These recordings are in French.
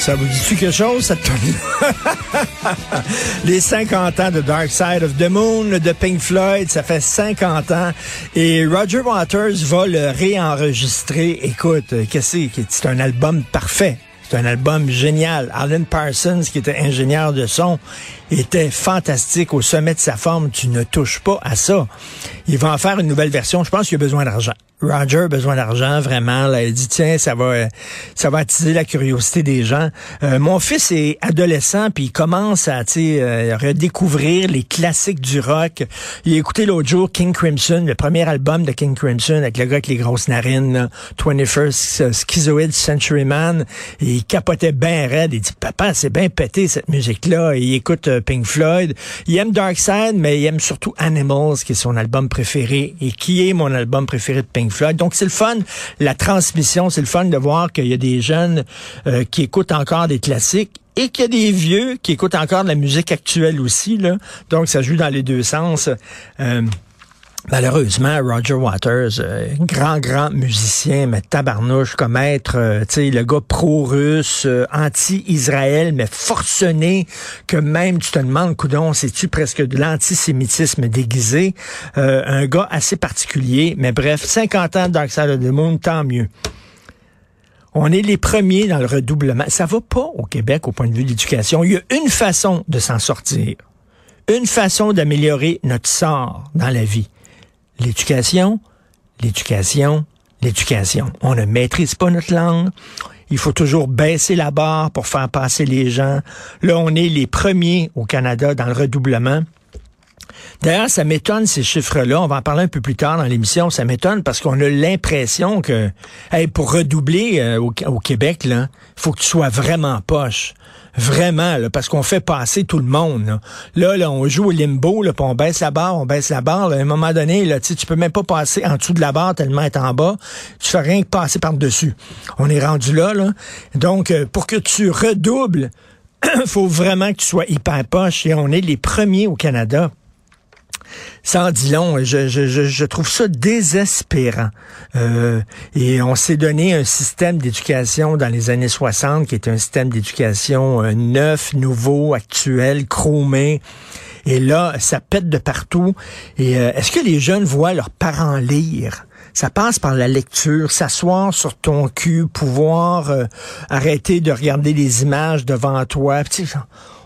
Ça vous dit-tu quelque chose, Les 50 ans de Dark Side of the Moon de Pink Floyd, ça fait 50 ans. Et Roger Waters va le réenregistrer. Écoute, euh, qu'est-ce que c'est? C'est un album parfait. C'est un album génial. Alan Parsons, qui était ingénieur de son, était fantastique au sommet de sa forme. Tu ne touches pas à ça. Il va en faire une nouvelle version. Je pense qu'il a besoin d'argent. Roger a besoin d'argent, vraiment. Là, il dit, tiens, ça va, euh, ça va attiser la curiosité des gens. Euh, mon fils est adolescent, puis il commence à euh, redécouvrir les classiques du rock. Il a écouté l'autre jour King Crimson, le premier album de King Crimson, avec le gars avec les grosses narines, là, 21st Schizoid Century Man. Il capotait bien raide. Il dit, papa, c'est bien pété, cette musique-là. Il écoute euh, Pink Floyd. Il aime Dark Side, mais il aime surtout Animals, qui est son album préféré, et qui est mon album préféré de Pink Floyd. Donc, c'est le fun, la transmission, c'est le fun de voir qu'il y a des jeunes euh, qui écoutent encore des classiques et qu'il y a des vieux qui écoutent encore de la musique actuelle aussi. Là. Donc, ça joue dans les deux sens. Euh, Malheureusement, Roger Waters, euh, grand, grand musicien, mais tabarnouche comme être, euh, tu sais, le gars pro-russe, euh, anti-Israël, mais forcené, que même tu te demandes, coudon, c'est-tu presque de l'antisémitisme déguisé? Euh, un gars assez particulier, mais bref, 50 ans de Dark Side of the Moon, tant mieux. On est les premiers dans le redoublement. Ça va pas au Québec au point de vue de l'éducation. Il y a une façon de s'en sortir. Une façon d'améliorer notre sort dans la vie l'éducation, l'éducation, l'éducation. On ne maîtrise pas notre langue. Il faut toujours baisser la barre pour faire passer les gens. Là, on est les premiers au Canada dans le redoublement. D'ailleurs, ça m'étonne ces chiffres-là. On va en parler un peu plus tard dans l'émission. Ça m'étonne parce qu'on a l'impression que, hey, pour redoubler euh, au, Québec, là, faut que tu sois vraiment poche. Vraiment, parce qu'on fait passer tout le monde. Là, là, on joue au limbo, là, puis on baisse la barre, on baisse la barre. là. à un moment donné, là, tu peux même pas passer en dessous de la barre tellement être en bas. Tu fais rien que passer par-dessus. On est rendu là, là. Donc, euh, pour que tu redoubles, faut vraiment que tu sois hyper poche. Et on est les premiers au Canada. Ça en dit long. Je, je, je, trouve ça désespérant. Euh, et on s'est donné un système d'éducation dans les années 60 qui est un système d'éducation euh, neuf, nouveau, actuel, chromé. Et là, ça pète de partout. Et euh, est-ce que les jeunes voient leurs parents lire? Ça passe par la lecture, s'asseoir sur ton cul, pouvoir arrêter de regarder les images devant toi. Sais,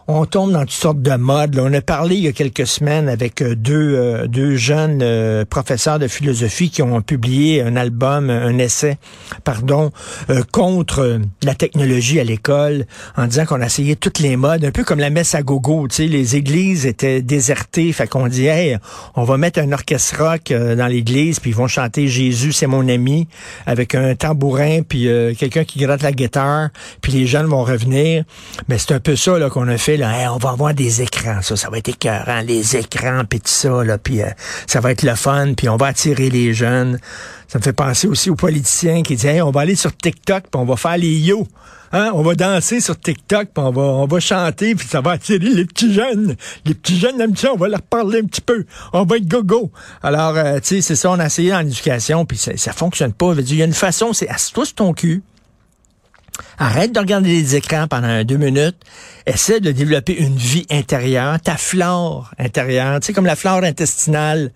on tombe dans toutes sortes de modes. On a parlé il y a quelques semaines avec euh, deux, euh, deux jeunes euh, professeurs de philosophie qui ont publié un album, un essai, pardon, contre la technologie à l'école, en disant qu'on a essayé toutes les modes, un peu comme la messe à gogo. Tu sais, les églises étaient désertées, fait qu'on dit, hey, on va mettre un orchestre rock dans l'église, puis ils vont chanter Jésus, c'est mon ami, avec un tambourin, puis quelqu'un qui gratte la guitare, puis les jeunes vont revenir. Mais c'est un peu ça qu'on a fait on va avoir des écrans, ça, ça va être écœurant, les écrans, puis tout ça, là, puis euh, ça va être le fun, puis on va attirer les jeunes. Ça me fait penser aussi aux politiciens qui disent, on va aller sur TikTok, puis on va faire les yo. Hein? On va danser sur TikTok, puis on va, on va chanter, puis ça va attirer les petits jeunes. Les petits jeunes aiment on va leur parler un petit peu. On va être go-go. Alors, euh, tu sais, c'est ça, on a essayé dans l'éducation, puis ça, ça fonctionne pas. Il y a une façon, c'est assis-toi sur ton cul, Arrête de regarder les écrans pendant deux minutes. Essaie de développer une vie intérieure, ta flore intérieure, tu sais, comme la flore intestinale.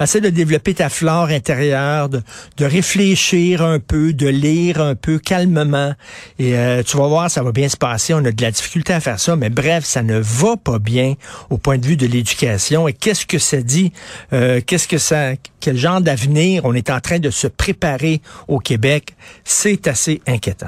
Essaie de développer ta flore intérieure, de, réfléchir un peu, de lire un peu calmement. Et euh, tu vas voir, ça va bien se passer. On a de la difficulté à faire ça, mais bref, ça ne va pas bien au point de vue de l'éducation. Et qu'est-ce que ça dit? Euh, qu'est-ce que ça, quel genre d'avenir on est en train de se préparer au Québec? C'est assez inquiétant.